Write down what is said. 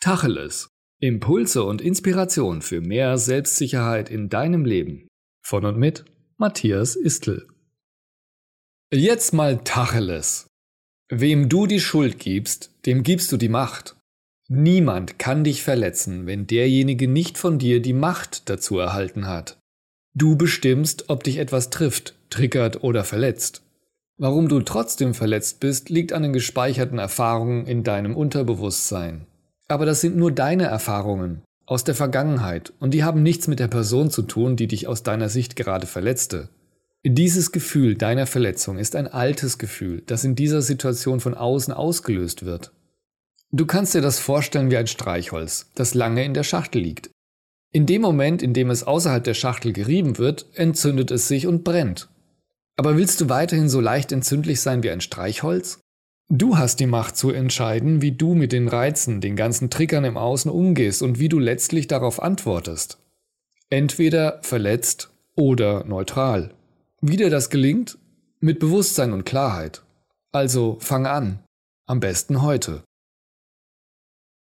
Tacheles. Impulse und Inspiration für mehr Selbstsicherheit in deinem Leben. Von und mit Matthias Istl. Jetzt mal Tacheles. Wem du die Schuld gibst, dem gibst du die Macht. Niemand kann dich verletzen, wenn derjenige nicht von dir die Macht dazu erhalten hat. Du bestimmst, ob dich etwas trifft, triggert oder verletzt. Warum du trotzdem verletzt bist, liegt an den gespeicherten Erfahrungen in deinem Unterbewusstsein. Aber das sind nur deine Erfahrungen aus der Vergangenheit und die haben nichts mit der Person zu tun, die dich aus deiner Sicht gerade verletzte. Dieses Gefühl deiner Verletzung ist ein altes Gefühl, das in dieser Situation von außen ausgelöst wird. Du kannst dir das vorstellen wie ein Streichholz, das lange in der Schachtel liegt. In dem Moment, in dem es außerhalb der Schachtel gerieben wird, entzündet es sich und brennt. Aber willst du weiterhin so leicht entzündlich sein wie ein Streichholz? Du hast die Macht zu entscheiden, wie du mit den Reizen, den ganzen Triggern im Außen umgehst und wie du letztlich darauf antwortest. Entweder verletzt oder neutral. Wie dir das gelingt? Mit Bewusstsein und Klarheit. Also fang an. Am besten heute.